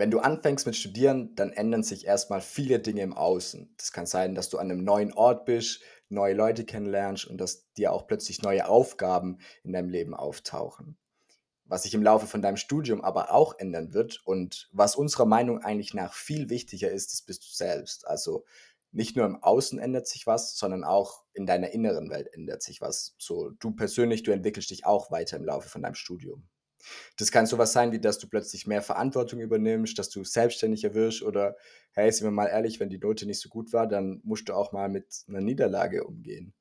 wenn du anfängst mit Studieren, dann ändern sich erstmal viele Dinge im Außen. Das kann sein, dass du an einem neuen Ort bist, neue Leute kennenlernst und dass dir auch plötzlich neue Aufgaben in deinem Leben auftauchen. Was sich im Laufe von deinem Studium aber auch ändern wird und was unserer Meinung eigentlich nach viel wichtiger ist, das bist du selbst. Also nicht nur im Außen ändert sich was, sondern auch in deiner inneren Welt ändert sich was. So du persönlich, du entwickelst dich auch weiter im Laufe von deinem Studium. Das kann sowas sein, wie dass du plötzlich mehr Verantwortung übernimmst, dass du selbstständiger wirst oder, hey, sind wir mal ehrlich, wenn die Note nicht so gut war, dann musst du auch mal mit einer Niederlage umgehen.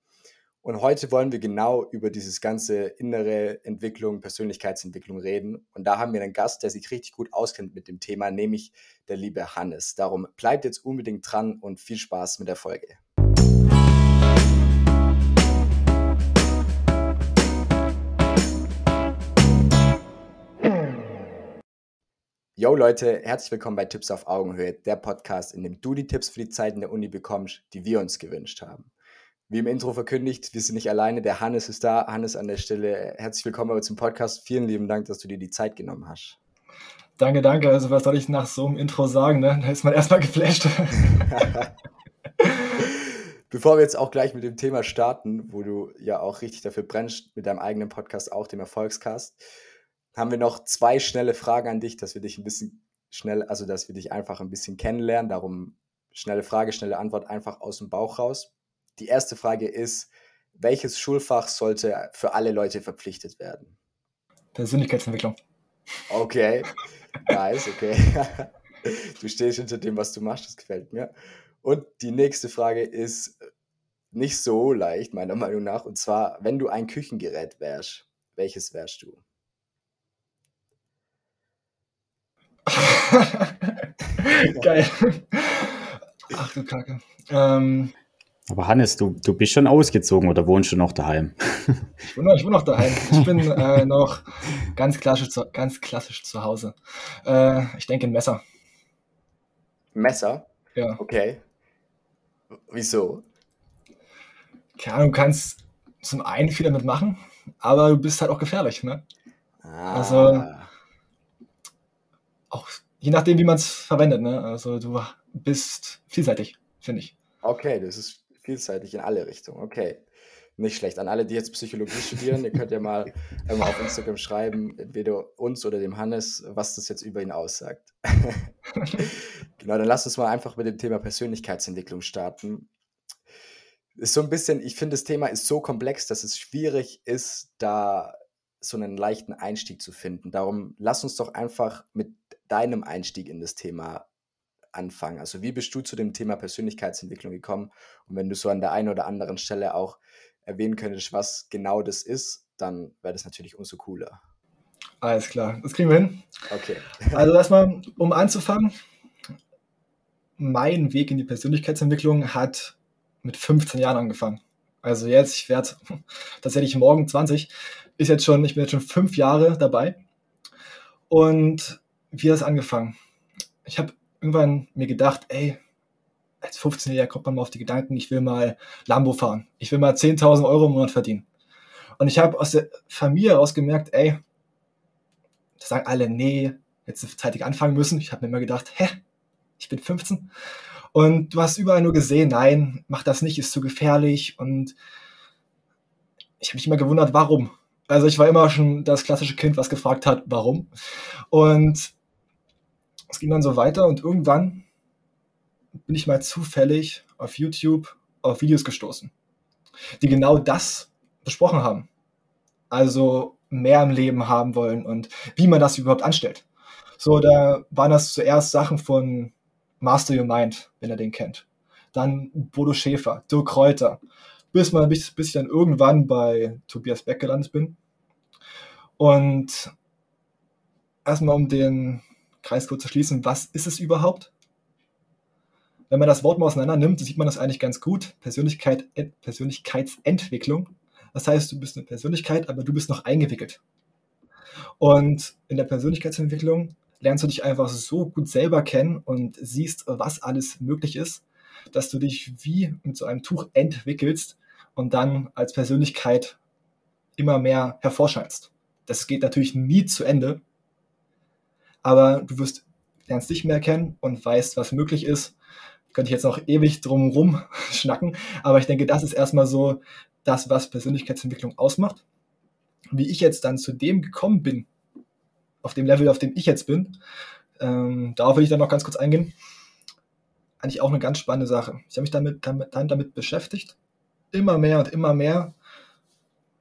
Und heute wollen wir genau über dieses ganze innere Entwicklung, Persönlichkeitsentwicklung reden. Und da haben wir einen Gast, der sich richtig gut auskennt mit dem Thema, nämlich der liebe Hannes. Darum bleibt jetzt unbedingt dran und viel Spaß mit der Folge. Yo Leute, herzlich willkommen bei Tipps auf Augenhöhe, der Podcast, in dem du die Tipps für die Zeiten der Uni bekommst, die wir uns gewünscht haben. Wie im Intro verkündigt, wir sind nicht alleine, der Hannes ist da. Hannes an der Stelle, herzlich willkommen im Podcast. Vielen lieben Dank, dass du dir die Zeit genommen hast. Danke, danke. Also was soll ich nach so einem Intro sagen? Ne? Da ist man erstmal geflasht. Bevor wir jetzt auch gleich mit dem Thema starten, wo du ja auch richtig dafür brennst, mit deinem eigenen Podcast, auch dem Erfolgscast, haben wir noch zwei schnelle Fragen an dich, dass wir dich ein bisschen schnell, also dass wir dich einfach ein bisschen kennenlernen. Darum schnelle Frage, schnelle Antwort einfach aus dem Bauch raus. Die erste Frage ist, welches Schulfach sollte für alle Leute verpflichtet werden? Persönlichkeitsentwicklung. Okay, nice, okay. Du stehst hinter dem, was du machst, das gefällt mir. Und die nächste Frage ist nicht so leicht, meiner Meinung nach. Und zwar, wenn du ein Küchengerät wärst, welches wärst du? Geil. Ach du Kacke. Ähm, aber Hannes, du, du bist schon ausgezogen oder wohnst du noch daheim? ich, wohne, ich wohne noch daheim. Ich bin äh, noch ganz klassisch, zu, ganz klassisch zu Hause. Äh, ich denke ein Messer. Messer? Ja. Okay. Wieso? Keine du kannst zum einen viel damit machen, aber du bist halt auch gefährlich, ne? Ah. Also auch je nachdem, wie man es verwendet. Ne? Also du bist vielseitig, finde ich. Okay, das ist vielseitig in alle Richtungen. Okay. Nicht schlecht. An alle, die jetzt Psychologie studieren, ihr könnt ja mal ähm, auf Instagram schreiben, entweder uns oder dem Hannes, was das jetzt über ihn aussagt. genau, dann lass uns mal einfach mit dem Thema Persönlichkeitsentwicklung starten. Ist so ein bisschen, ich finde, das Thema ist so komplex, dass es schwierig ist, da so einen leichten Einstieg zu finden. Darum lass uns doch einfach mit deinem Einstieg in das Thema anfangen. Also wie bist du zu dem Thema Persönlichkeitsentwicklung gekommen? Und wenn du so an der einen oder anderen Stelle auch erwähnen könntest, was genau das ist, dann wäre das natürlich umso cooler. Alles klar, das kriegen wir hin. Okay. Also erstmal, um anzufangen, mein Weg in die Persönlichkeitsentwicklung hat mit 15 Jahren angefangen. Also jetzt, ich werde tatsächlich morgen 20, ist jetzt schon, ich bin jetzt schon fünf Jahre dabei. Und wie hat es angefangen? Ich habe irgendwann mir gedacht, ey, als 15-Jähriger kommt man mal auf die Gedanken, ich will mal Lambo fahren. Ich will mal 10.000 Euro im Monat verdienen. Und ich habe aus der Familie heraus gemerkt, ey, da sagen alle, nee, jetzt zeitig anfangen müssen. Ich habe mir immer gedacht, hä, ich bin 15. Und du hast überall nur gesehen, nein, mach das nicht, ist zu gefährlich. Und ich habe mich immer gewundert, warum. Also ich war immer schon das klassische Kind, was gefragt hat, warum. Und es ging dann so weiter und irgendwann bin ich mal zufällig auf YouTube auf Videos gestoßen, die genau das besprochen haben. Also mehr im Leben haben wollen und wie man das überhaupt anstellt. So, da waren das zuerst Sachen von Master Your Mind, wenn ihr den kennt. Dann Bodo Schäfer, Dirk Kräuter, bis, mal, bis, bis ich dann irgendwann bei Tobias Beck gelandet bin. Und erstmal um den Kreis kurz zu schließen, was ist es überhaupt? Wenn man das Wort mal auseinander nimmt, sieht man das eigentlich ganz gut. Persönlichkeit, Persönlichkeitsentwicklung. Das heißt, du bist eine Persönlichkeit, aber du bist noch eingewickelt. Und in der Persönlichkeitsentwicklung lernst du dich einfach so gut selber kennen und siehst, was alles möglich ist, dass du dich wie mit so einem Tuch entwickelst und dann als Persönlichkeit immer mehr hervorscheinst. Das geht natürlich nie zu Ende, aber du wirst lernst dich mehr kennen und weißt, was möglich ist. Könnte ich jetzt noch ewig drum rum schnacken, aber ich denke, das ist erstmal so das, was Persönlichkeitsentwicklung ausmacht. Wie ich jetzt dann zu dem gekommen bin, auf dem Level, auf dem ich jetzt bin, ähm, darauf will ich dann noch ganz kurz eingehen. Eigentlich auch eine ganz spannende Sache. Ich habe mich damit, damit, dann damit beschäftigt. Immer mehr und immer mehr.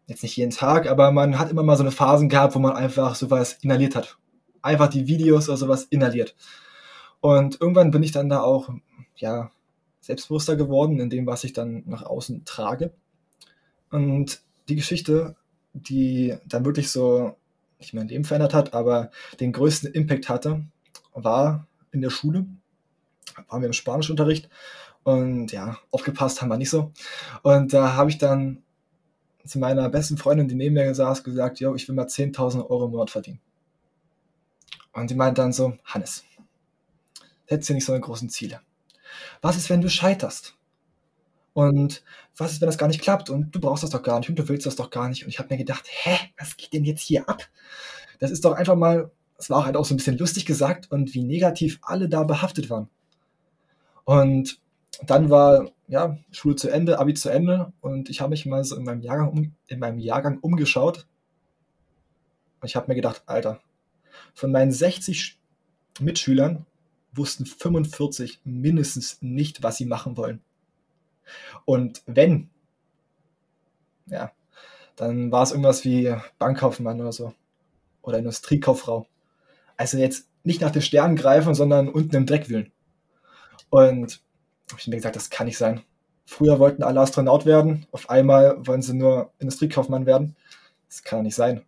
Jetzt nicht jeden Tag, aber man hat immer mal so eine Phasen gehabt, wo man einfach sowas inhaliert hat. Einfach die Videos oder sowas inhaliert. Und irgendwann bin ich dann da auch, ja, selbstbewusster geworden in dem, was ich dann nach außen trage. Und die Geschichte, die dann wirklich so nicht mein Leben verändert hat, aber den größten Impact hatte, war in der Schule. Waren wir im Spanischunterricht und ja, aufgepasst haben wir nicht so. Und da habe ich dann zu meiner besten Freundin, die neben mir saß, gesagt, yo, ich will mal 10.000 Euro im Monat verdienen. Und sie meint dann so, Hannes, setz dir nicht so eine großen Ziele. Was ist, wenn du scheiterst? Und was ist, wenn das gar nicht klappt? Und du brauchst das doch gar nicht und du willst das doch gar nicht. Und ich habe mir gedacht, hä, was geht denn jetzt hier ab? Das ist doch einfach mal, es war auch halt auch so ein bisschen lustig gesagt und wie negativ alle da behaftet waren. Und dann war ja Schule zu Ende, Abi zu Ende und ich habe mich mal so in meinem Jahrgang, um, in meinem Jahrgang umgeschaut. Und ich habe mir gedacht, Alter, von meinen 60 Mitschülern wussten 45 mindestens nicht, was sie machen wollen. Und wenn, ja, dann war es irgendwas wie Bankkaufmann oder so. Oder Industriekauffrau. Also jetzt nicht nach den Sternen greifen, sondern unten im Dreck wühlen. Und habe ich mir gesagt, das kann nicht sein. Früher wollten alle Astronaut werden, auf einmal wollen sie nur Industriekaufmann werden. Das kann nicht sein.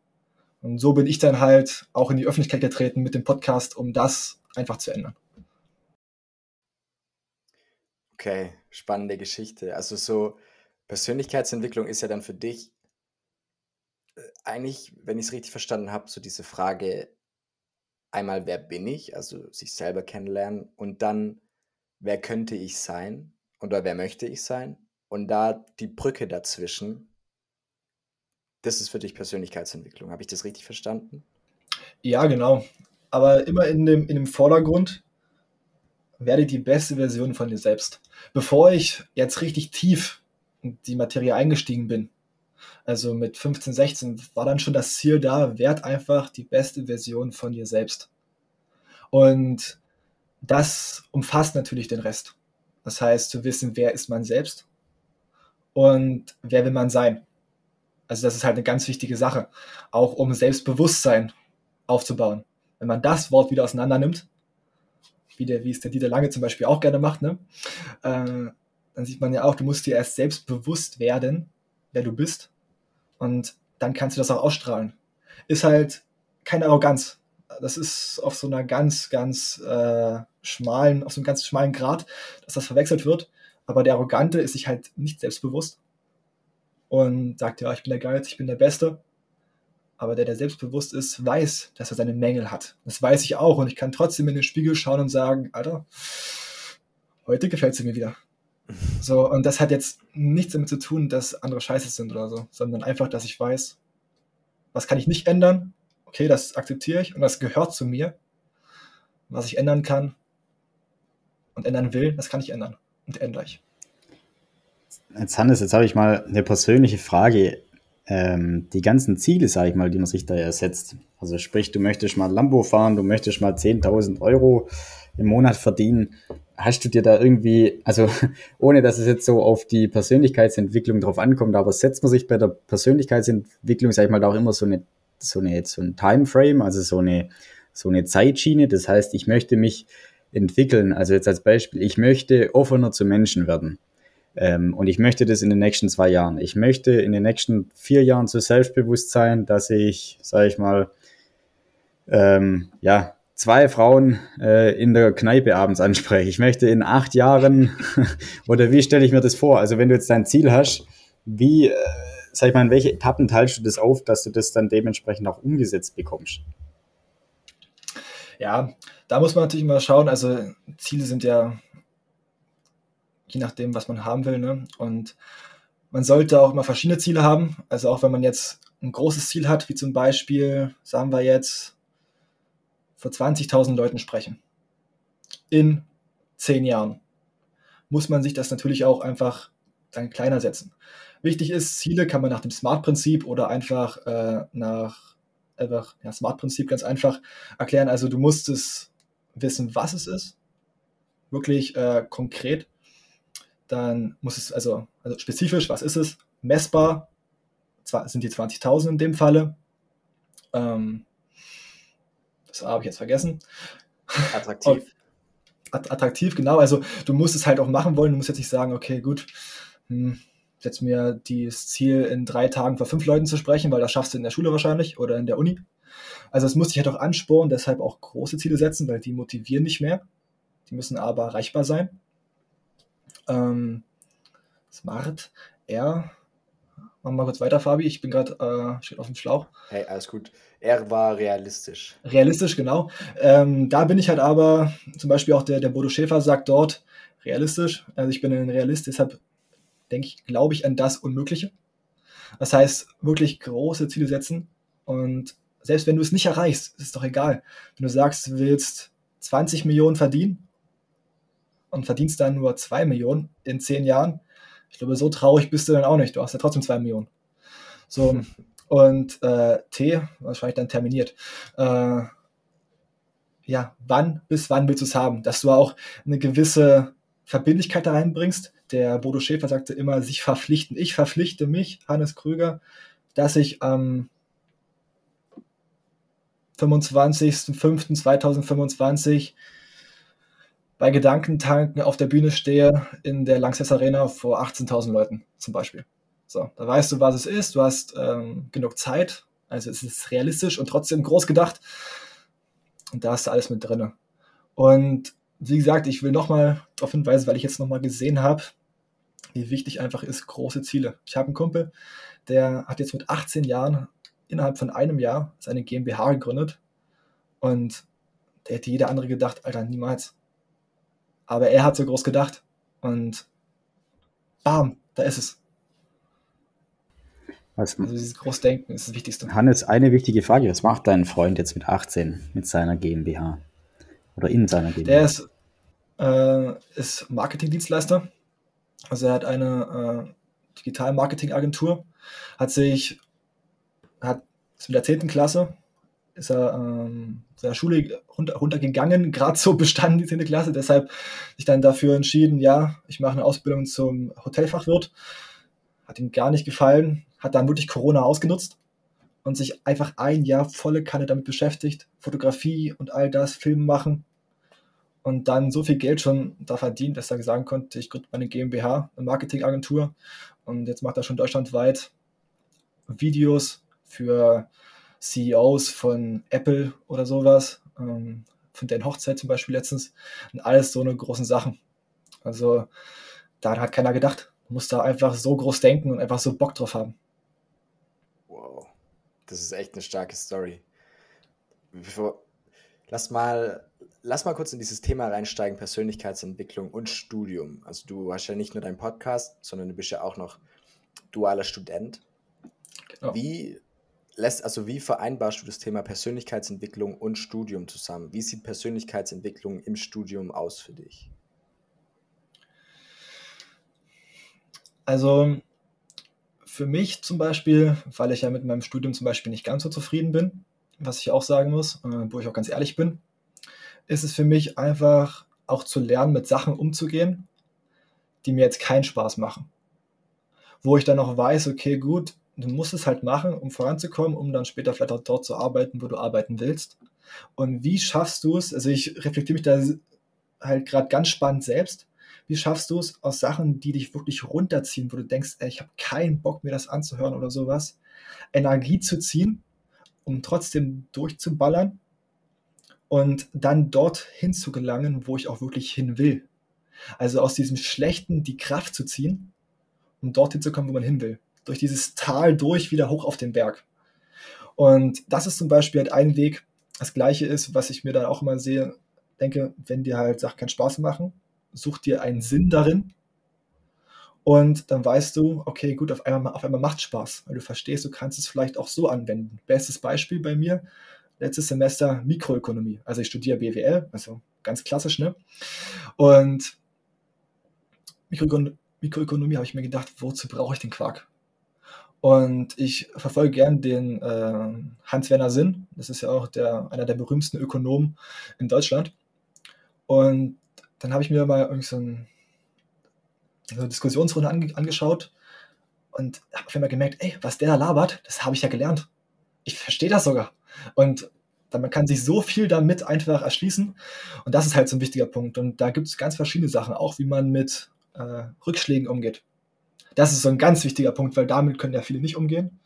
Und so bin ich dann halt auch in die Öffentlichkeit getreten mit dem Podcast, um das einfach zu ändern. Okay, spannende Geschichte. Also so Persönlichkeitsentwicklung ist ja dann für dich äh, eigentlich, wenn ich es richtig verstanden habe, so diese Frage einmal, wer bin ich, also sich selber kennenlernen und dann, wer könnte ich sein oder wer möchte ich sein und da die Brücke dazwischen, das ist für dich Persönlichkeitsentwicklung. Habe ich das richtig verstanden? Ja, genau. Aber immer in dem, in dem Vordergrund, werde die beste Version von dir selbst. Bevor ich jetzt richtig tief in die Materie eingestiegen bin, also mit 15, 16, war dann schon das Ziel da, werd einfach die beste Version von dir selbst. Und das umfasst natürlich den Rest. Das heißt, zu wissen, wer ist man selbst und wer will man sein. Also das ist halt eine ganz wichtige Sache, auch um Selbstbewusstsein aufzubauen. Wenn man das Wort wieder auseinander nimmt, wie, der, wie es der Dieter Lange zum Beispiel auch gerne macht, ne? Äh, dann sieht man ja auch, du musst dir erst selbst bewusst werden, wer du bist. Und dann kannst du das auch ausstrahlen. Ist halt keine Arroganz. Das ist auf so einer ganz, ganz äh, schmalen, auf so einem ganz schmalen Grad, dass das verwechselt wird. Aber der Arrogante ist sich halt nicht selbstbewusst und sagt, ja, ich bin der Geilste, ich bin der Beste. Aber der, der selbstbewusst ist, weiß, dass er seine Mängel hat. Das weiß ich auch. Und ich kann trotzdem in den Spiegel schauen und sagen, Alter, heute gefällt sie mir wieder. So, und das hat jetzt nichts damit zu tun, dass andere scheiße sind oder so, sondern einfach, dass ich weiß, was kann ich nicht ändern? Okay, das akzeptiere ich und das gehört zu mir. Was ich ändern kann und ändern will, das kann ich ändern und ändere ich. Jetzt Hannes, jetzt habe ich mal eine persönliche Frage ähm, die ganzen Ziele, sage ich mal, die man sich da ersetzt. Also sprich, du möchtest mal Lambo fahren, du möchtest mal 10.000 Euro im Monat verdienen. Hast du dir da irgendwie, also ohne dass es jetzt so auf die Persönlichkeitsentwicklung drauf ankommt, aber setzt man sich bei der Persönlichkeitsentwicklung, sage ich mal, da auch immer so eine, so eine, so ein Timeframe, also so eine, so eine Zeitschiene. Das heißt, ich möchte mich entwickeln. Also jetzt als Beispiel, ich möchte offener zu Menschen werden. Ähm, und ich möchte das in den nächsten zwei Jahren. Ich möchte in den nächsten vier Jahren so selbstbewusst sein, dass ich, sage ich mal, ähm, ja, zwei Frauen äh, in der Kneipe abends anspreche. Ich möchte in acht Jahren, oder wie stelle ich mir das vor? Also wenn du jetzt dein Ziel hast, wie, äh, sag ich mal, in welche Etappen teilst du das auf, dass du das dann dementsprechend auch umgesetzt bekommst? Ja, da muss man natürlich mal schauen. Also Ziele sind ja je nachdem, was man haben will. Ne? Und man sollte auch immer verschiedene Ziele haben. Also auch wenn man jetzt ein großes Ziel hat, wie zum Beispiel, sagen wir jetzt, vor 20.000 Leuten sprechen. in zehn Jahren, muss man sich das natürlich auch einfach dann kleiner setzen. Wichtig ist, Ziele kann man nach dem SMART-Prinzip oder einfach äh, nach einfach, ja, SMART-Prinzip ganz einfach erklären. Also du musst es wissen, was es ist, wirklich äh, konkret. Dann muss es, also, also spezifisch, was ist es? Messbar, zwar sind die 20.000 in dem Falle. Ähm, das habe ich jetzt vergessen. Attraktiv. attraktiv, genau. Also du musst es halt auch machen wollen. Du musst jetzt nicht sagen, okay, gut, hm, setze mir das Ziel, in drei Tagen vor fünf Leuten zu sprechen, weil das schaffst du in der Schule wahrscheinlich oder in der Uni. Also es muss dich halt auch anspornen, deshalb auch große Ziele setzen, weil die motivieren nicht mehr. Die müssen aber erreichbar sein. Ähm, Smart, R. Machen wir mal kurz weiter, Fabi. Ich bin gerade äh, steht auf dem Schlauch. Hey, alles gut. R war realistisch. Realistisch, genau. Ähm, da bin ich halt aber, zum Beispiel auch der, der Bodo Schäfer sagt dort, realistisch. Also ich bin ein Realist, deshalb denke ich, glaube ich an das Unmögliche. Das heißt, wirklich große Ziele setzen und selbst wenn du es nicht erreichst, ist es doch egal. Wenn du sagst, du willst 20 Millionen verdienen und verdienst dann nur 2 Millionen in 10 Jahren, ich glaube, so traurig bist du dann auch nicht. Du hast ja trotzdem 2 Millionen. So, und äh, T, wahrscheinlich dann terminiert. Äh, ja, wann bis wann willst du es haben? Dass du auch eine gewisse Verbindlichkeit da reinbringst, der Bodo Schäfer sagte immer, sich verpflichten. Ich verpflichte mich, Hannes Krüger, dass ich am 25.05.2025 bei Gedankentanken auf der Bühne stehe in der Langsess Arena vor 18.000 Leuten zum Beispiel. So, da weißt du, was es ist, du hast ähm, genug Zeit, also es ist realistisch und trotzdem groß gedacht und da hast du alles mit drin. Und wie gesagt, ich will nochmal darauf hinweisen, weil ich jetzt nochmal gesehen habe, wie wichtig einfach ist große Ziele. Ich habe einen Kumpel, der hat jetzt mit 18 Jahren innerhalb von einem Jahr seine GmbH gegründet und der hätte jeder andere gedacht, Alter, niemals. Aber er hat so groß gedacht und bam, da ist es. Was, also dieses Großdenken ist das Wichtigste. Hannes, eine wichtige Frage. Was macht dein Freund jetzt mit 18 mit seiner GmbH? Oder in seiner GmbH? Der ist, äh, ist Marketingdienstleister also er hat eine äh, Digital-Marketing-Agentur, hat sich, hat ist mit der 10. Klasse, ist er ähm, seiner Schule runter, runtergegangen, gerade so bestanden die 10. Klasse, deshalb sich dann dafür entschieden, ja, ich mache eine Ausbildung zum Hotelfachwirt. Hat ihm gar nicht gefallen, hat dann wirklich Corona ausgenutzt und sich einfach ein Jahr volle Kanne damit beschäftigt, Fotografie und all das, Filmen machen und dann so viel Geld schon da verdient, dass er sagen konnte, ich gründe meine GmbH, eine Marketingagentur und jetzt macht er schon deutschlandweit Videos für CEOs von Apple oder sowas, ähm, von deren Hochzeit zum Beispiel letztens und alles so eine großen Sachen. Also da hat keiner gedacht. Man muss da einfach so groß denken und einfach so Bock drauf haben. Wow, das ist echt eine starke Story. Bevor, lass mal lass mal kurz in dieses Thema reinsteigen, Persönlichkeitsentwicklung und Studium. Also du hast ja nicht nur deinen Podcast, sondern du bist ja auch noch dualer Student. Genau. Wie lässt, also wie vereinbarst du das Thema Persönlichkeitsentwicklung und Studium zusammen? Wie sieht Persönlichkeitsentwicklung im Studium aus für dich? Also für mich zum Beispiel, weil ich ja mit meinem Studium zum Beispiel nicht ganz so zufrieden bin, was ich auch sagen muss, äh, wo ich auch ganz ehrlich bin, ist es für mich einfach auch zu lernen, mit Sachen umzugehen, die mir jetzt keinen Spaß machen. Wo ich dann auch weiß, okay, gut, du musst es halt machen, um voranzukommen, um dann später vielleicht auch dort zu arbeiten, wo du arbeiten willst. Und wie schaffst du es, also ich reflektiere mich da halt gerade ganz spannend selbst, wie schaffst du es aus Sachen, die dich wirklich runterziehen, wo du denkst, ey, ich habe keinen Bock, mir das anzuhören oder sowas, Energie zu ziehen, um trotzdem durchzuballern und dann dorthin zu gelangen, wo ich auch wirklich hin will. Also aus diesem Schlechten die Kraft zu ziehen, um dorthin zu kommen, wo man hin will. Durch dieses Tal durch wieder hoch auf den Berg. Und das ist zum Beispiel halt ein Weg. Das gleiche ist, was ich mir dann auch immer sehe, denke, wenn dir halt Sachen keinen Spaß machen, such dir einen Sinn darin. Und dann weißt du, okay, gut, auf einmal, auf einmal macht Spaß, weil du verstehst, du kannst es vielleicht auch so anwenden. Bestes Beispiel bei mir, letztes Semester Mikroökonomie. Also ich studiere BWL, also ganz klassisch, ne? Und Mikroökonomie, Mikroökonomie habe ich mir gedacht, wozu brauche ich den Quark? Und ich verfolge gern den äh, Hans-Werner Sinn. Das ist ja auch der, einer der berühmtesten Ökonomen in Deutschland. Und dann habe ich mir mal irgendwie so, ein, so eine Diskussionsrunde ange angeschaut und habe auf einmal gemerkt, ey, was der da labert, das habe ich ja gelernt. Ich verstehe das sogar. Und man kann sich so viel damit einfach erschließen. Und das ist halt so ein wichtiger Punkt. Und da gibt es ganz verschiedene Sachen, auch wie man mit äh, Rückschlägen umgeht. Das ist so ein ganz wichtiger Punkt, weil damit können ja viele nicht umgehen.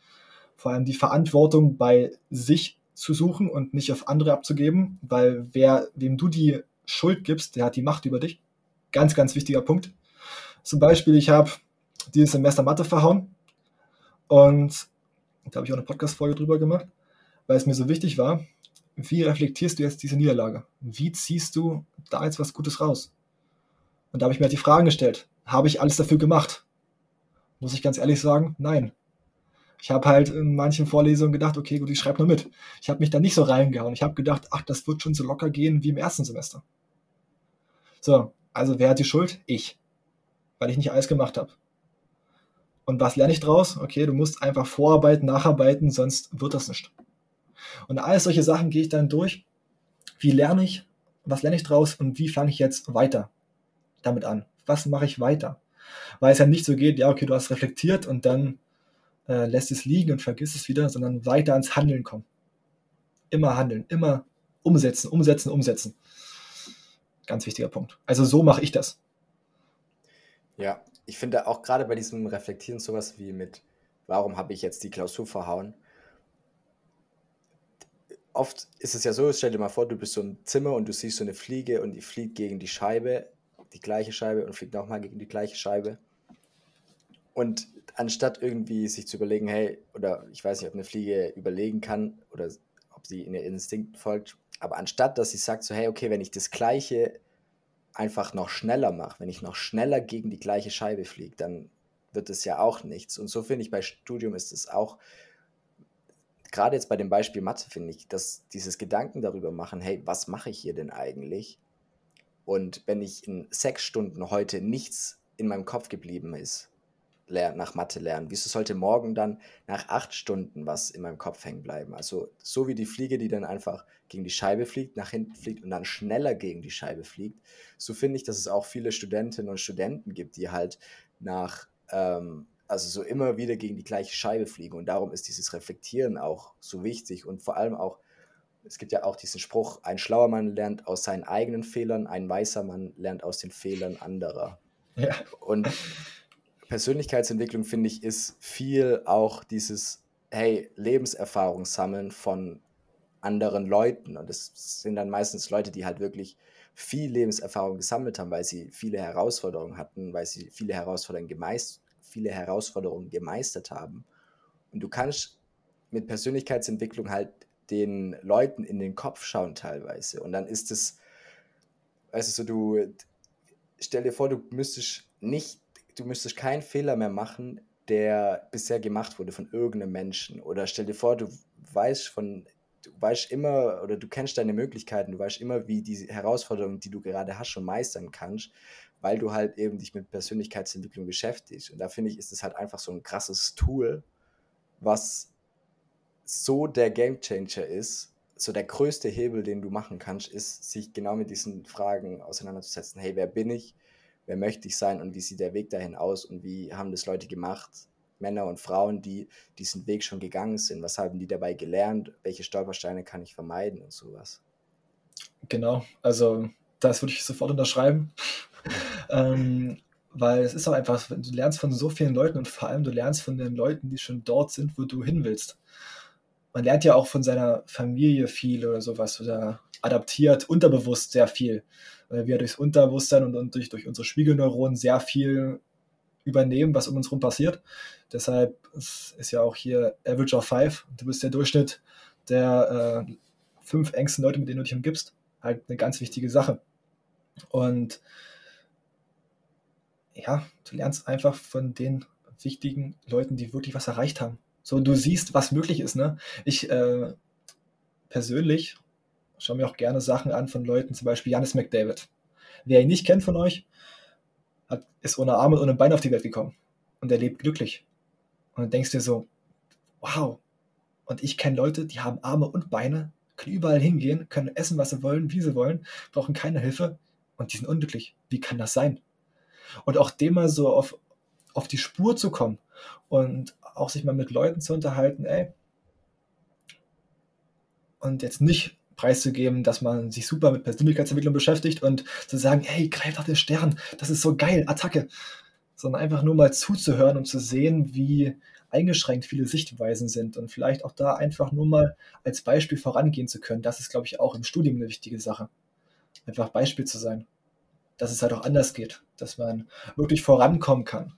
Vor allem die Verantwortung bei sich zu suchen und nicht auf andere abzugeben, weil wer, wem du die Schuld gibst, der hat die Macht über dich. Ganz, ganz wichtiger Punkt. Zum Beispiel, ich habe dieses Semester Mathe verhauen und da habe ich auch eine Podcast-Folge drüber gemacht, weil es mir so wichtig war, wie reflektierst du jetzt diese Niederlage? Wie ziehst du da jetzt was Gutes raus? Und da habe ich mir halt die Fragen gestellt. Habe ich alles dafür gemacht? Muss ich ganz ehrlich sagen, nein. Ich habe halt in manchen Vorlesungen gedacht, okay, gut, ich schreibe nur mit. Ich habe mich da nicht so reingehauen. Ich habe gedacht, ach, das wird schon so locker gehen wie im ersten Semester. So, also wer hat die Schuld? Ich. Weil ich nicht alles gemacht habe. Und was lerne ich draus? Okay, du musst einfach vorarbeiten, nacharbeiten, sonst wird das nicht. Und all solche Sachen gehe ich dann durch. Wie lerne ich? Was lerne ich draus? Und wie fange ich jetzt weiter damit an? Was mache ich weiter? Weil es ja nicht so geht, ja, okay, du hast reflektiert und dann äh, lässt es liegen und vergisst es wieder, sondern weiter ans Handeln kommen. Immer handeln, immer umsetzen, umsetzen, umsetzen. Ganz wichtiger Punkt. Also so mache ich das. Ja, ich finde auch gerade bei diesem Reflektieren sowas wie mit, warum habe ich jetzt die Klausur verhauen? Oft ist es ja so, stell dir mal vor, du bist so im Zimmer und du siehst so eine Fliege und die fliegt gegen die Scheibe die gleiche Scheibe und fliegt nochmal gegen die gleiche Scheibe. Und anstatt irgendwie sich zu überlegen, hey, oder ich weiß nicht, ob eine Fliege überlegen kann oder ob sie in ihr Instinkt folgt, aber anstatt, dass sie sagt so, hey, okay, wenn ich das Gleiche einfach noch schneller mache, wenn ich noch schneller gegen die gleiche Scheibe fliege, dann wird es ja auch nichts. Und so finde ich, bei Studium ist es auch, gerade jetzt bei dem Beispiel Mathe, finde ich, dass dieses Gedanken darüber machen, hey, was mache ich hier denn eigentlich? Und wenn ich in sechs Stunden heute nichts in meinem Kopf geblieben ist, nach Mathe lernen, wieso sollte morgen dann nach acht Stunden was in meinem Kopf hängen bleiben? Also so wie die Fliege, die dann einfach gegen die Scheibe fliegt, nach hinten fliegt und dann schneller gegen die Scheibe fliegt, so finde ich, dass es auch viele Studentinnen und Studenten gibt, die halt nach, ähm, also so immer wieder gegen die gleiche Scheibe fliegen. Und darum ist dieses Reflektieren auch so wichtig und vor allem auch es gibt ja auch diesen Spruch, ein schlauer Mann lernt aus seinen eigenen Fehlern, ein weißer Mann lernt aus den Fehlern anderer. Ja. Und Persönlichkeitsentwicklung, finde ich, ist viel auch dieses, hey, Lebenserfahrung sammeln von anderen Leuten. Und das sind dann meistens Leute, die halt wirklich viel Lebenserfahrung gesammelt haben, weil sie viele Herausforderungen hatten, weil sie viele Herausforderungen, gemeist, viele Herausforderungen gemeistert haben. Und du kannst mit Persönlichkeitsentwicklung halt den Leuten in den Kopf schauen teilweise. Und dann ist es, du, so du, stell dir vor, du müsstest nicht, du müsstest keinen Fehler mehr machen, der bisher gemacht wurde von irgendeinem Menschen. Oder stell dir vor, du weißt von, du weißt immer oder du kennst deine Möglichkeiten, du weißt immer, wie die Herausforderungen, die du gerade hast, schon meistern kannst, weil du halt eben dich mit Persönlichkeitsentwicklung beschäftigst. Und da finde ich, ist es halt einfach so ein krasses Tool, was so der Gamechanger ist, so der größte Hebel, den du machen kannst, ist, sich genau mit diesen Fragen auseinanderzusetzen. Hey, wer bin ich? Wer möchte ich sein? Und wie sieht der Weg dahin aus? Und wie haben das Leute gemacht? Männer und Frauen, die diesen Weg schon gegangen sind. Was haben die dabei gelernt? Welche Stolpersteine kann ich vermeiden und sowas? Genau, also das würde ich sofort unterschreiben. ähm, weil es ist auch einfach, du lernst von so vielen Leuten und vor allem du lernst von den Leuten, die schon dort sind, wo du hin willst man lernt ja auch von seiner Familie viel oder sowas oder adaptiert unterbewusst sehr viel, weil wir durchs Unterbewusstsein und, und durch, durch unsere Spiegelneuronen sehr viel übernehmen, was um uns herum passiert. Deshalb ist ja auch hier Average of Five. Du bist der Durchschnitt der äh, fünf engsten Leute, mit denen du dich umgibst. Halt eine ganz wichtige Sache. Und ja, du lernst einfach von den wichtigen Leuten, die wirklich was erreicht haben. So, du siehst, was möglich ist, ne? Ich, äh, persönlich schaue mir auch gerne Sachen an von Leuten, zum Beispiel Janis McDavid. Wer ihn nicht kennt von euch, hat, ist ohne Arme und ohne Beine auf die Welt gekommen. Und er lebt glücklich. Und dann denkst du dir so, wow. Und ich kenne Leute, die haben Arme und Beine, können überall hingehen, können essen, was sie wollen, wie sie wollen, brauchen keine Hilfe und die sind unglücklich. Wie kann das sein? Und auch dem mal so auf, auf die Spur zu kommen und auch sich mal mit Leuten zu unterhalten, ey. Und jetzt nicht preiszugeben, dass man sich super mit Persönlichkeitsentwicklung beschäftigt und zu sagen, hey, greif nach den Stern, das ist so geil, Attacke. Sondern einfach nur mal zuzuhören und zu sehen, wie eingeschränkt viele Sichtweisen sind und vielleicht auch da einfach nur mal als Beispiel vorangehen zu können. Das ist, glaube ich, auch im Studium eine wichtige Sache. Einfach Beispiel zu sein. Dass es halt auch anders geht, dass man wirklich vorankommen kann.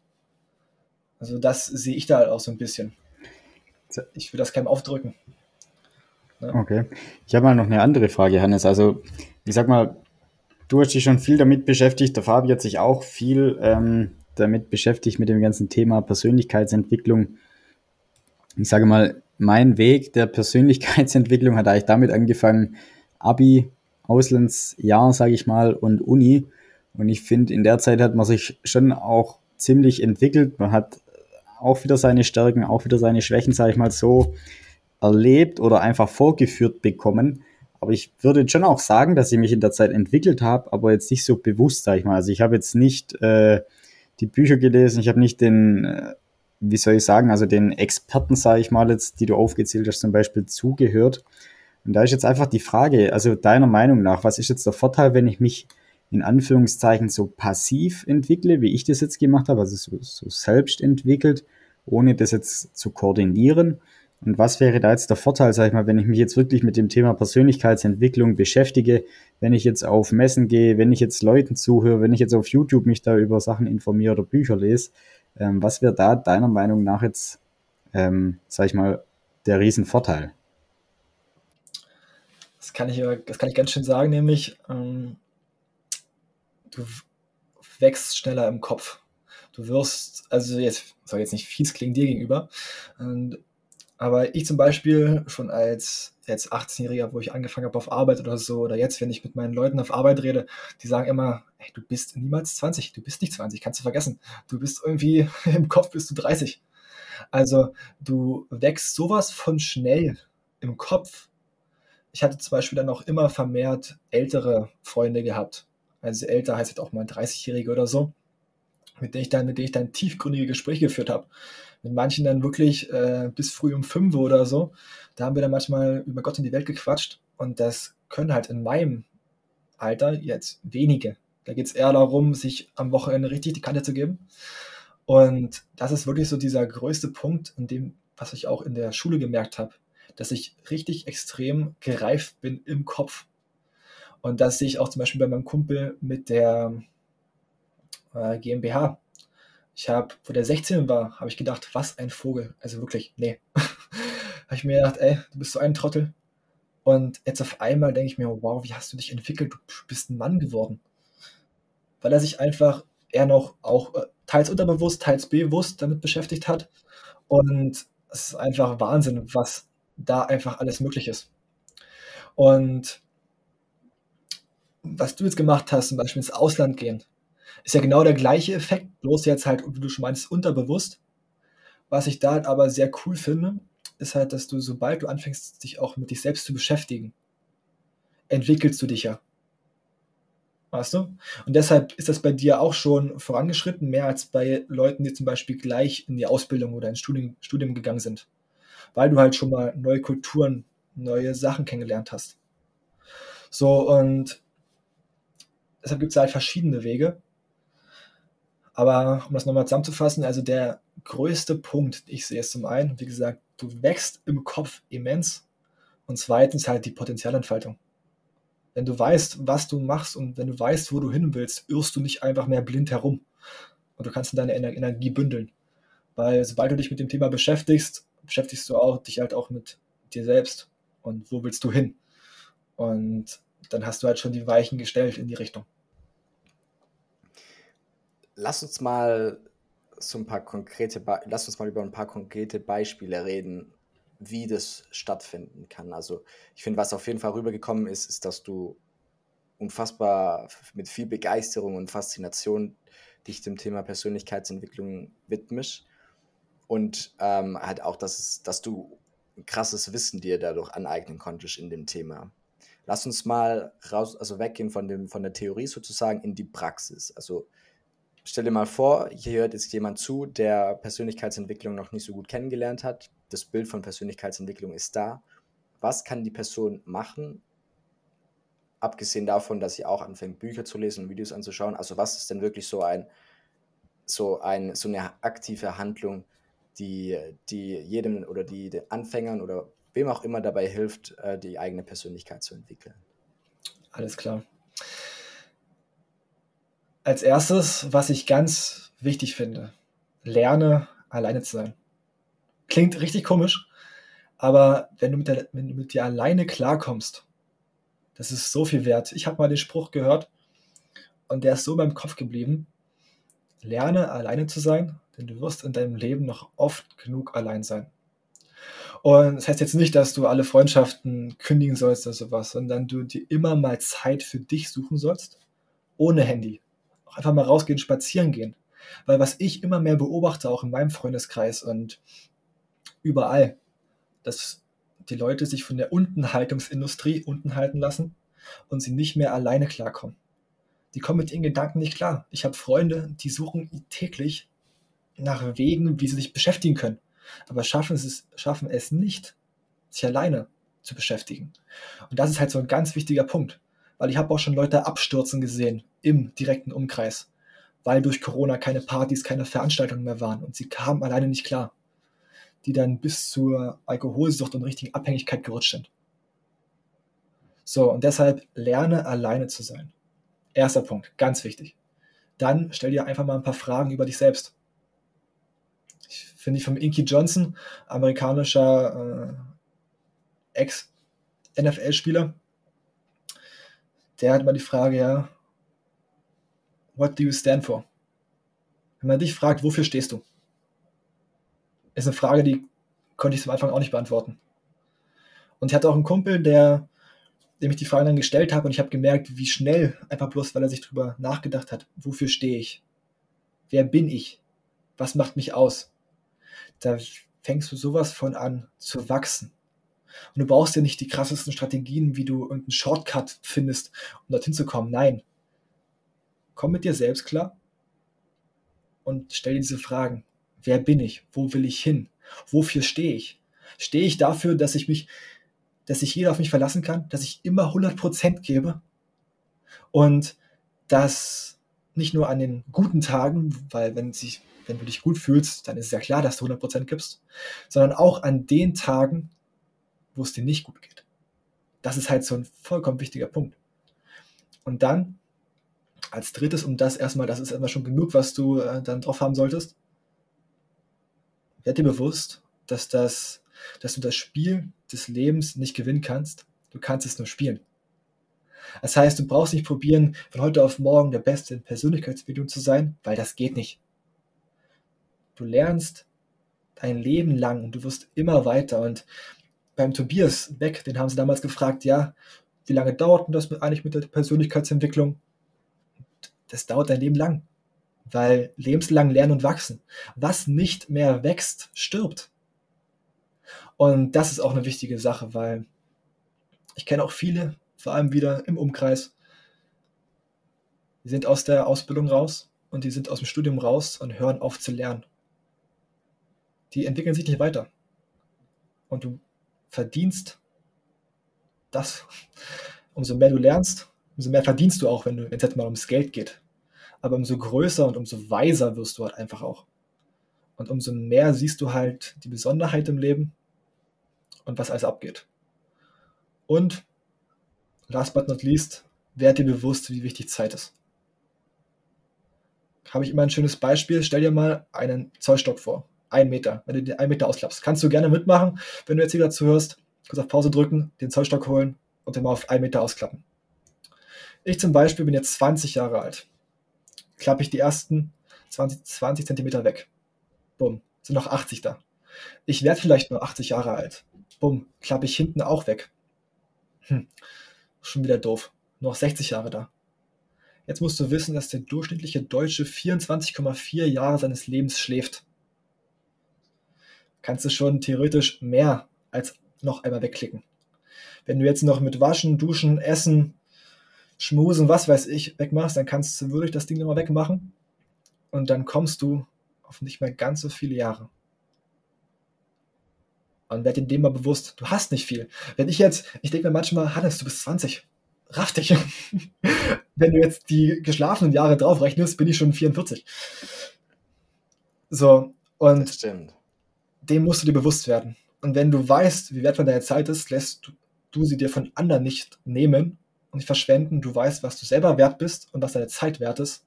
Also das sehe ich da halt auch so ein bisschen. Ich will das keinem aufdrücken. Ja. Okay. Ich habe mal noch eine andere Frage, Hannes. Also, ich sag mal, du hast dich schon viel damit beschäftigt, der Fabi hat sich auch viel ähm, damit beschäftigt, mit dem ganzen Thema Persönlichkeitsentwicklung. Ich sage mal, mein Weg der Persönlichkeitsentwicklung hat eigentlich damit angefangen, Abi, Auslandsjahr, sage ich mal, und Uni. Und ich finde, in der Zeit hat man sich schon auch ziemlich entwickelt. Man hat auch wieder seine Stärken, auch wieder seine Schwächen, sage ich mal so erlebt oder einfach vorgeführt bekommen. Aber ich würde schon auch sagen, dass ich mich in der Zeit entwickelt habe, aber jetzt nicht so bewusst, sage ich mal. Also ich habe jetzt nicht äh, die Bücher gelesen, ich habe nicht den, äh, wie soll ich sagen, also den Experten, sage ich mal jetzt, die du aufgezählt hast, zum Beispiel zugehört. Und da ist jetzt einfach die Frage, also deiner Meinung nach, was ist jetzt der Vorteil, wenn ich mich in Anführungszeichen so passiv entwickle, wie ich das jetzt gemacht habe, also so, so selbst entwickelt, ohne das jetzt zu koordinieren? Und was wäre da jetzt der Vorteil, sag ich mal, wenn ich mich jetzt wirklich mit dem Thema Persönlichkeitsentwicklung beschäftige, wenn ich jetzt auf Messen gehe, wenn ich jetzt Leuten zuhöre, wenn ich jetzt auf YouTube mich da über Sachen informiere oder Bücher lese, ähm, was wäre da deiner Meinung nach jetzt, ähm, sag ich mal, der Riesenvorteil? Das kann ich, das kann ich ganz schön sagen, nämlich ähm, du wächst schneller im Kopf. Du wirst, also jetzt soll jetzt nicht fies klingen dir gegenüber, ähm, aber ich zum Beispiel schon als jetzt 18-Jähriger, wo ich angefangen habe auf Arbeit oder so, oder jetzt, wenn ich mit meinen Leuten auf Arbeit rede, die sagen immer, ey, du bist niemals 20, du bist nicht 20, kannst du vergessen. Du bist irgendwie im Kopf bist du 30. Also du wächst sowas von schnell im Kopf. Ich hatte zum Beispiel dann auch immer vermehrt ältere Freunde gehabt. Also älter heißt jetzt auch mal 30-Jährige oder so, mit denen ich dann, mit denen ich dann tiefgründige Gespräche geführt habe mit manchen dann wirklich äh, bis früh um fünf oder so. Da haben wir dann manchmal über Gott und die Welt gequatscht und das können halt in meinem Alter jetzt wenige. Da geht es eher darum, sich am Wochenende richtig die Kante zu geben. Und das ist wirklich so dieser größte Punkt, in dem, was ich auch in der Schule gemerkt habe, dass ich richtig extrem gereift bin im Kopf. Und das sehe ich auch zum Beispiel bei meinem Kumpel mit der äh, GmbH. Ich habe, wo der 16 war, habe ich gedacht, was ein Vogel. Also wirklich, nee. habe ich mir gedacht, ey, du bist so ein Trottel. Und jetzt auf einmal denke ich mir, wow, wie hast du dich entwickelt? Du bist ein Mann geworden. Weil er sich einfach eher noch auch äh, teils unterbewusst, teils bewusst damit beschäftigt hat. Und es ist einfach Wahnsinn, was da einfach alles möglich ist. Und was du jetzt gemacht hast, zum Beispiel ins Ausland gehen, ist ja genau der gleiche Effekt, bloß jetzt halt, wie du schon meinst, unterbewusst. Was ich da halt aber sehr cool finde, ist halt, dass du, sobald du anfängst, dich auch mit dich selbst zu beschäftigen, entwickelst du dich ja. Weißt du? Und deshalb ist das bei dir auch schon vorangeschritten, mehr als bei Leuten, die zum Beispiel gleich in die Ausbildung oder ins Studium, Studium gegangen sind. Weil du halt schon mal neue Kulturen, neue Sachen kennengelernt hast. So, und deshalb gibt es halt verschiedene Wege. Aber um das nochmal zusammenzufassen, also der größte Punkt, ich sehe es zum einen, wie gesagt, du wächst im Kopf immens und zweitens halt die Potenzialentfaltung. Wenn du weißt, was du machst und wenn du weißt, wo du hin willst, irrst du nicht einfach mehr blind herum und du kannst deine Energie bündeln. Weil sobald du dich mit dem Thema beschäftigst, beschäftigst du auch dich halt auch mit dir selbst und wo willst du hin. Und dann hast du halt schon die Weichen gestellt in die Richtung lass uns mal so ein paar konkrete, lass uns mal über ein paar konkrete Beispiele reden, wie das stattfinden kann. Also ich finde, was auf jeden Fall rübergekommen ist, ist, dass du unfassbar mit viel Begeisterung und Faszination dich dem Thema Persönlichkeitsentwicklung widmest und ähm, halt auch, dass, es, dass du krasses Wissen dir dadurch aneignen konntest in dem Thema. Lass uns mal raus, also weggehen von, dem, von der Theorie sozusagen in die Praxis. Also stell dir mal vor, hier hört jetzt jemand zu, der Persönlichkeitsentwicklung noch nicht so gut kennengelernt hat. Das Bild von Persönlichkeitsentwicklung ist da. Was kann die Person machen, abgesehen davon, dass sie auch anfängt, Bücher zu lesen und Videos anzuschauen? Also was ist denn wirklich so ein, so ein, so eine aktive Handlung, die, die jedem oder die den Anfängern oder wem auch immer dabei hilft, äh, die eigene Persönlichkeit zu entwickeln. Alles klar. Als erstes, was ich ganz wichtig finde, lerne alleine zu sein. Klingt richtig komisch, aber wenn du mit, der, wenn du mit dir alleine klarkommst, das ist so viel wert. Ich habe mal den Spruch gehört und der ist so beim Kopf geblieben. Lerne alleine zu sein, denn du wirst in deinem Leben noch oft genug allein sein. Und das heißt jetzt nicht, dass du alle Freundschaften kündigen sollst oder sowas, sondern du dir immer mal Zeit für dich suchen sollst, ohne Handy. Auch einfach mal rausgehen, spazieren gehen. Weil was ich immer mehr beobachte, auch in meinem Freundeskreis und überall, dass die Leute sich von der Untenhaltungsindustrie unten halten lassen und sie nicht mehr alleine klarkommen. Die kommen mit ihren Gedanken nicht klar. Ich habe Freunde, die suchen täglich nach Wegen, wie sie sich beschäftigen können, aber schaffen es, schaffen es nicht, sich alleine zu beschäftigen. Und das ist halt so ein ganz wichtiger Punkt, weil ich habe auch schon Leute abstürzen gesehen im direkten Umkreis, weil durch Corona keine Partys, keine Veranstaltungen mehr waren und sie kamen alleine nicht klar, die dann bis zur Alkoholsucht und richtigen Abhängigkeit gerutscht sind. So, und deshalb lerne alleine zu sein. Erster Punkt, ganz wichtig. Dann stell dir einfach mal ein paar Fragen über dich selbst finde ich vom Inky Johnson, amerikanischer äh, Ex-NFL-Spieler. Der hat mal die Frage, ja, what do you stand for? Wenn man dich fragt, wofür stehst du? Ist eine Frage, die konnte ich zum Anfang auch nicht beantworten. Und ich hatte auch einen Kumpel, der, dem ich die Frage dann gestellt habe und ich habe gemerkt, wie schnell, einfach bloß, weil er sich darüber nachgedacht hat, wofür stehe ich? Wer bin ich? Was macht mich aus? Da fängst du sowas von an zu wachsen. Und du brauchst ja nicht die krassesten Strategien, wie du irgendeinen Shortcut findest, um dorthin zu kommen. Nein. Komm mit dir selbst klar und stell dir diese Fragen. Wer bin ich? Wo will ich hin? Wofür stehe ich? Stehe ich dafür, dass ich mich, dass sich jeder auf mich verlassen kann, dass ich immer 100% gebe und dass nicht nur an den guten Tagen, weil wenn sich wenn du dich gut fühlst, dann ist es ja klar, dass du 100% gibst, sondern auch an den Tagen, wo es dir nicht gut geht. Das ist halt so ein vollkommen wichtiger Punkt. Und dann als drittes, um das erstmal, das ist erstmal schon genug, was du äh, dann drauf haben solltest, werd dir bewusst, dass, das, dass du das Spiel des Lebens nicht gewinnen kannst. Du kannst es nur spielen. Das heißt, du brauchst nicht probieren, von heute auf morgen der Beste in Persönlichkeitsentwicklung zu sein, weil das geht nicht. Du lernst dein Leben lang und du wirst immer weiter. Und beim Tobias Beck, den haben sie damals gefragt, ja, wie lange dauert denn das eigentlich mit der Persönlichkeitsentwicklung? Das dauert dein Leben lang, weil lebenslang lernen und wachsen. Was nicht mehr wächst, stirbt. Und das ist auch eine wichtige Sache, weil ich kenne auch viele, vor allem wieder im Umkreis, die sind aus der Ausbildung raus und die sind aus dem Studium raus und hören auf zu lernen die entwickeln sich nicht weiter. Und du verdienst das. Umso mehr du lernst, umso mehr verdienst du auch, wenn es jetzt mal ums Geld geht. Aber umso größer und umso weiser wirst du halt einfach auch. Und umso mehr siehst du halt die Besonderheit im Leben und was alles abgeht. Und last but not least, werd dir bewusst, wie wichtig Zeit ist. Habe ich immer ein schönes Beispiel. Stell dir mal einen Zollstock vor ein Meter, wenn du den einen Meter ausklappst. Kannst du gerne mitmachen, wenn du jetzt hier dazu hörst. Kurz auf Pause drücken, den Zollstock holen und den mal auf einen Meter ausklappen. Ich zum Beispiel bin jetzt 20 Jahre alt. Klappe ich die ersten 20, 20 Zentimeter weg. Bumm, sind noch 80 da. Ich werde vielleicht nur 80 Jahre alt. bumm, klappe ich hinten auch weg. Hm, schon wieder doof. Noch 60 Jahre da. Jetzt musst du wissen, dass der durchschnittliche Deutsche 24,4 Jahre seines Lebens schläft. Kannst du schon theoretisch mehr als noch einmal wegklicken. Wenn du jetzt noch mit Waschen, Duschen, Essen, Schmusen, was weiß ich, wegmachst, dann kannst du wirklich das Ding nochmal wegmachen und dann kommst du auf nicht mehr ganz so viele Jahre. Und werd dir dem mal bewusst, du hast nicht viel. Wenn ich jetzt, ich denke mir manchmal, Hannes, du bist 20, raff dich. Wenn du jetzt die geschlafenen Jahre draufrechnest, bin ich schon 44. So, und dem musst du dir bewusst werden. Und wenn du weißt, wie wertvoll deine Zeit ist, lässt du, du sie dir von anderen nicht nehmen und nicht verschwenden. Du weißt, was du selber wert bist und was deine Zeit wert ist.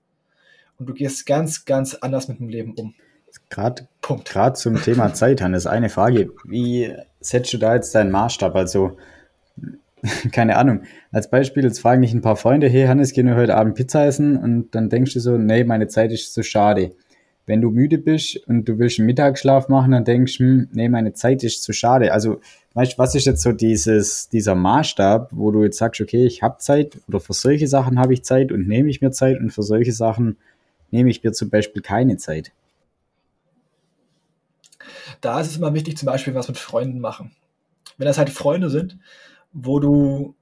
Und du gehst ganz, ganz anders mit dem Leben um. Gerade zum Thema Zeit, Hannes, eine Frage. Wie setzt du da jetzt deinen Maßstab? Also, keine Ahnung. Als Beispiel, jetzt fragen dich ein paar Freunde, hey Hannes, gehen wir heute Abend Pizza essen? Und dann denkst du so, nee, meine Zeit ist zu schade. Wenn du müde bist und du willst einen Mittagsschlaf machen, dann denkst du, hm, nee, meine Zeit ist zu schade. Also, weißt was ist jetzt so dieses, dieser Maßstab, wo du jetzt sagst, okay, ich habe Zeit oder für solche Sachen habe ich Zeit und nehme ich mir Zeit und für solche Sachen nehme ich mir zum Beispiel keine Zeit? Da ist es immer wichtig, zum Beispiel was mit Freunden machen. Wenn das halt Freunde sind, wo du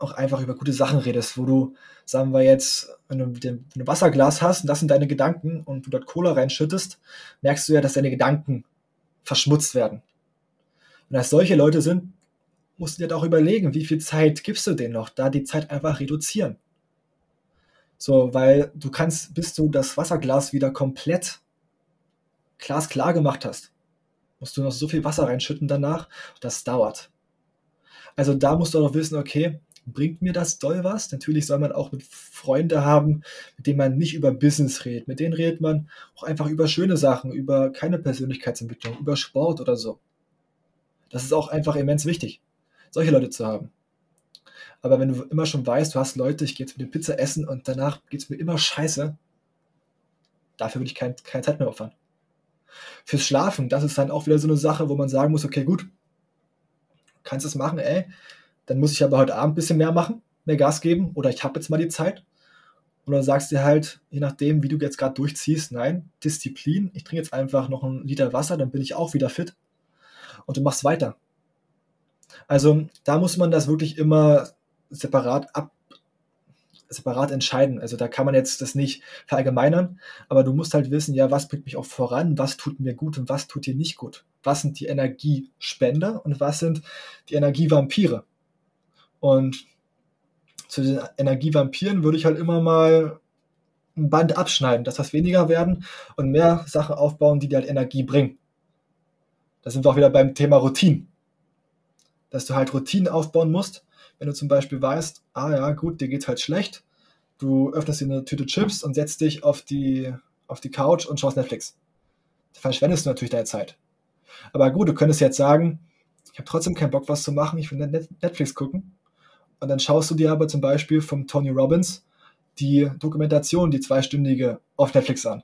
auch einfach über gute Sachen redest, wo du, sagen wir jetzt, wenn du ein Wasserglas hast und das sind deine Gedanken und du dort Cola reinschüttest, merkst du ja, dass deine Gedanken verschmutzt werden. Und als solche Leute sind, musst du dir auch überlegen, wie viel Zeit gibst du denen noch, da die Zeit einfach reduzieren. So, weil du kannst, bis du das Wasserglas wieder komplett glasklar gemacht hast, musst du noch so viel Wasser reinschütten danach, das dauert. Also da musst du auch wissen, okay, bringt mir das doll was? Natürlich soll man auch mit Freunde haben, mit denen man nicht über Business redet. Mit denen redet man auch einfach über schöne Sachen, über keine Persönlichkeitsentwicklung, über Sport oder so. Das ist auch einfach immens wichtig, solche Leute zu haben. Aber wenn du immer schon weißt, du hast Leute, ich gehe jetzt mit dem Pizza essen und danach geht es mir immer scheiße, dafür würde ich kein, keine Zeit mehr opfern. Fürs Schlafen, das ist dann auch wieder so eine Sache, wo man sagen muss, okay, gut, kannst es machen, ey, dann muss ich aber heute Abend ein bisschen mehr machen, mehr Gas geben oder ich habe jetzt mal die Zeit. Oder sagst dir halt, je nachdem, wie du jetzt gerade durchziehst, nein, Disziplin, ich trinke jetzt einfach noch einen Liter Wasser, dann bin ich auch wieder fit und du machst weiter. Also da muss man das wirklich immer separat ab, separat entscheiden. Also da kann man jetzt das nicht verallgemeinern, aber du musst halt wissen, ja, was bringt mich auch voran, was tut mir gut und was tut dir nicht gut. Was sind die Energiespender und was sind die Energievampire? Und zu den Energievampiren würde ich halt immer mal ein Band abschneiden, dass das weniger werden und mehr Sachen aufbauen, die dir halt Energie bringen. Da sind wir auch wieder beim Thema Routine. Dass du halt Routinen aufbauen musst, wenn du zum Beispiel weißt, ah ja, gut, dir geht's halt schlecht, du öffnest dir eine Tüte Chips und setzt dich auf die, auf die Couch und schaust Netflix. Da verschwendest du natürlich deine Zeit. Aber gut, du könntest jetzt sagen, ich habe trotzdem keinen Bock, was zu machen, ich will Netflix gucken. Und dann schaust du dir aber zum Beispiel vom Tony Robbins die Dokumentation, die zweistündige, auf Netflix an.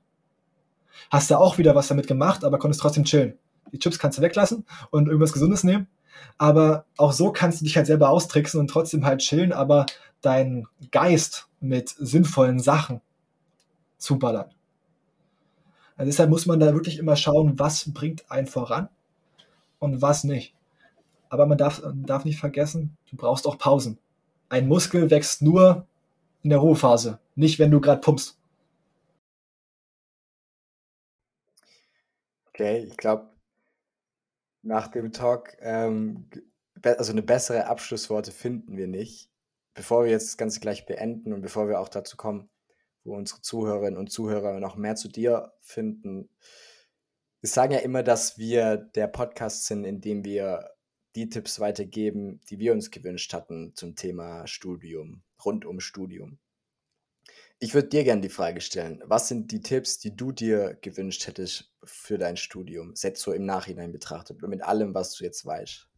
Hast da auch wieder was damit gemacht, aber konntest trotzdem chillen. Die Chips kannst du weglassen und irgendwas Gesundes nehmen. Aber auch so kannst du dich halt selber austricksen und trotzdem halt chillen, aber deinen Geist mit sinnvollen Sachen zuballern. Also deshalb muss man da wirklich immer schauen, was bringt einen voran und was nicht. Aber man darf, darf nicht vergessen, du brauchst auch Pausen. Ein Muskel wächst nur in der Ruhephase, nicht wenn du gerade pumpst. Okay, ich glaube, nach dem Talk, ähm, also eine bessere Abschlussworte finden wir nicht. Bevor wir jetzt das Ganze gleich beenden und bevor wir auch dazu kommen, wo unsere Zuhörerinnen und Zuhörer noch mehr zu dir finden. Wir sagen ja immer, dass wir der Podcast sind, in dem wir die Tipps weitergeben, die wir uns gewünscht hatten zum Thema Studium, rund um Studium. Ich würde dir gerne die Frage stellen, was sind die Tipps, die du dir gewünscht hättest für dein Studium, jetzt so im Nachhinein betrachtet, mit allem, was du jetzt weißt?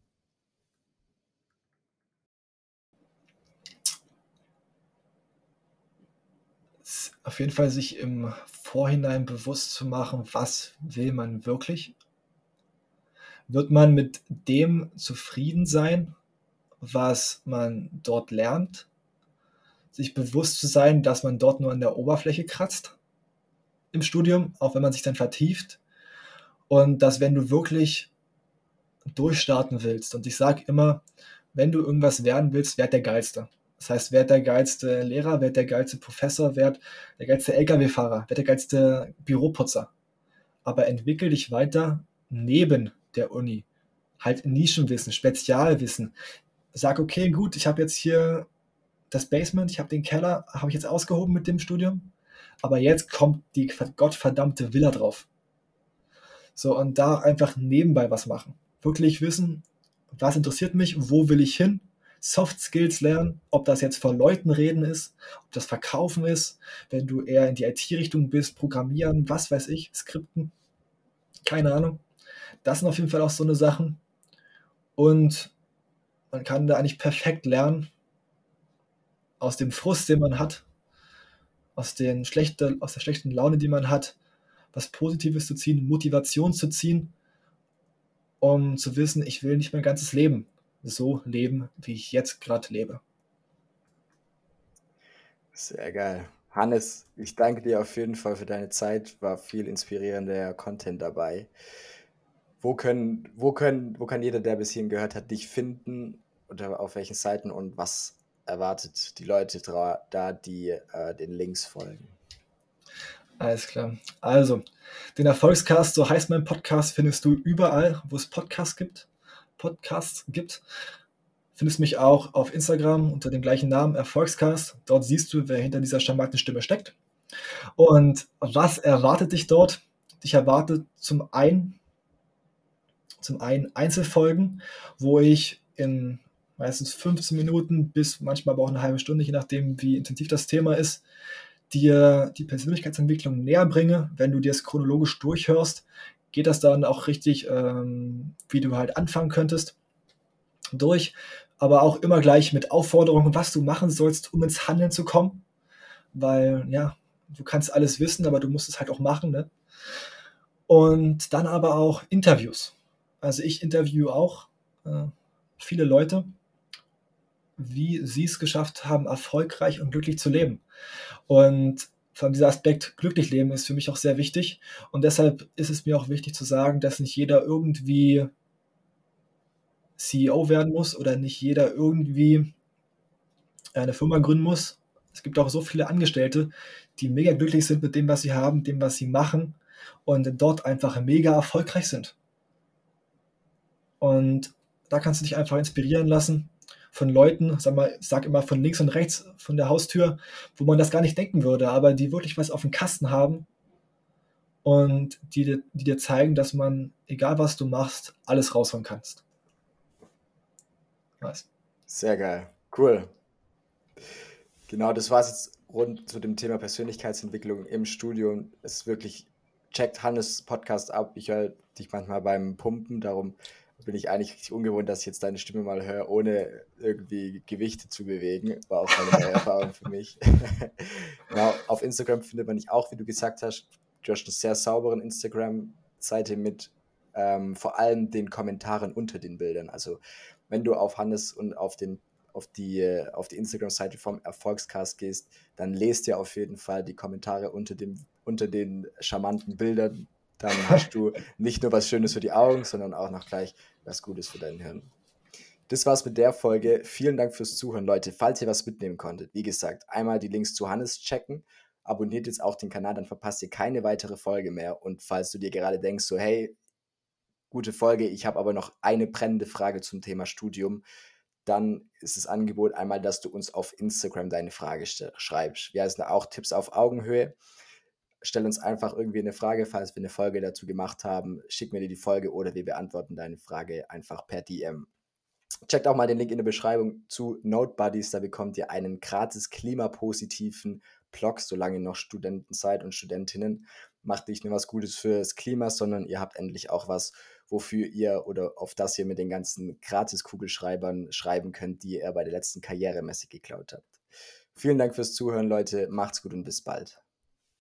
Auf jeden Fall sich im Vorhinein bewusst zu machen, was will man wirklich? Wird man mit dem zufrieden sein, was man dort lernt, sich bewusst zu sein, dass man dort nur an der Oberfläche kratzt im Studium, auch wenn man sich dann vertieft. Und dass wenn du wirklich durchstarten willst, und ich sage immer, wenn du irgendwas werden willst, werd der Geilste. Das heißt, werd der geilste Lehrer, werd der geilste Professor, werd der geilste Lkw-Fahrer, werd der geilste Büroputzer. Aber entwickel dich weiter neben der Uni. Halt Nischenwissen, Spezialwissen. Sag, okay, gut, ich habe jetzt hier das Basement, ich habe den Keller, habe ich jetzt ausgehoben mit dem Studium. Aber jetzt kommt die gottverdammte Villa drauf. So, und da einfach nebenbei was machen. Wirklich wissen, was interessiert mich, wo will ich hin, Soft Skills lernen, ob das jetzt vor Leuten reden ist, ob das Verkaufen ist, wenn du eher in die IT-Richtung bist, Programmieren, was weiß ich, Skripten, keine Ahnung. Das sind auf jeden Fall auch so eine Sachen. Und man kann da eigentlich perfekt lernen, aus dem Frust, den man hat, aus, den schlechte, aus der schlechten Laune, die man hat, was Positives zu ziehen, Motivation zu ziehen, um zu wissen, ich will nicht mein ganzes Leben so leben, wie ich jetzt gerade lebe. Sehr geil. Hannes, ich danke dir auf jeden Fall für deine Zeit. War viel inspirierender Content dabei. Wo können, wo können, wo kann jeder, der bis hierhin gehört hat, dich finden oder auf welchen Seiten und was erwartet die Leute da, die äh, den Links folgen? Alles klar. Also, den Erfolgscast, so heißt mein Podcast, findest du überall, wo es Podcasts gibt. Podcasts gibt. Findest mich auch auf Instagram unter dem gleichen Namen Erfolgscast. Dort siehst du, wer hinter dieser charmanten Stimme steckt. Und was erwartet dich dort? Dich erwartet zum einen, zum einen Einzelfolgen, wo ich in meistens 15 Minuten bis manchmal aber auch eine halbe Stunde, je nachdem, wie intensiv das Thema ist, dir die Persönlichkeitsentwicklung näher bringe. Wenn du dir es chronologisch durchhörst, geht das dann auch richtig, ähm, wie du halt anfangen könntest, durch. Aber auch immer gleich mit Aufforderungen, was du machen sollst, um ins Handeln zu kommen. Weil, ja, du kannst alles wissen, aber du musst es halt auch machen. Ne? Und dann aber auch Interviews. Also ich interviewe auch äh, viele Leute, wie sie es geschafft haben, erfolgreich und glücklich zu leben. Und vor dieser Aspekt glücklich leben ist für mich auch sehr wichtig. Und deshalb ist es mir auch wichtig zu sagen, dass nicht jeder irgendwie CEO werden muss oder nicht jeder irgendwie eine Firma gründen muss. Es gibt auch so viele Angestellte, die mega glücklich sind mit dem, was sie haben, dem, was sie machen und dort einfach mega erfolgreich sind. Und da kannst du dich einfach inspirieren lassen von Leuten, sag mal, sag immer von links und rechts von der Haustür, wo man das gar nicht denken würde, aber die wirklich was auf dem Kasten haben und die, die dir zeigen, dass man, egal was du machst, alles rausholen kannst. Was? Sehr geil. Cool. Genau, das war es jetzt rund zu dem Thema Persönlichkeitsentwicklung im Studium. Es ist wirklich, checkt Hannes Podcast ab. Ich höre dich manchmal beim Pumpen, darum bin ich eigentlich richtig ungewohnt, dass ich jetzt deine Stimme mal höre, ohne irgendwie Gewichte zu bewegen. War auch eine neue Erfahrung für mich. genau, auf Instagram findet man dich auch, wie du gesagt hast. Du hast eine sehr sauberen Instagram-Seite mit ähm, vor allem den Kommentaren unter den Bildern. Also wenn du auf Hannes und auf den auf die, auf die Instagram-Seite vom Erfolgscast gehst, dann lest dir auf jeden Fall die Kommentare unter, dem, unter den charmanten Bildern dann hast du nicht nur was Schönes für die Augen, sondern auch noch gleich was Gutes für dein Hirn. Das war's mit der Folge. Vielen Dank fürs Zuhören, Leute. Falls ihr was mitnehmen konntet, wie gesagt, einmal die Links zu Hannes checken. Abonniert jetzt auch den Kanal, dann verpasst ihr keine weitere Folge mehr. Und falls du dir gerade denkst, so, hey, gute Folge, ich habe aber noch eine brennende Frage zum Thema Studium, dann ist das Angebot einmal, dass du uns auf Instagram deine Frage schreibst. Wir heißen auch Tipps auf Augenhöhe stell uns einfach irgendwie eine Frage, falls wir eine Folge dazu gemacht haben. Schick mir dir die Folge oder wir beantworten deine Frage einfach per DM. Checkt auch mal den Link in der Beschreibung zu Node Buddies. Da bekommt ihr einen gratis klimapositiven Blog, solange ihr noch Studenten seid und Studentinnen. Macht nicht nur was Gutes fürs Klima, sondern ihr habt endlich auch was, wofür ihr oder auf das ihr mit den ganzen Gratis-Kugelschreibern schreiben könnt, die ihr bei der letzten Karrieremesse geklaut habt. Vielen Dank fürs Zuhören, Leute. Macht's gut und bis bald.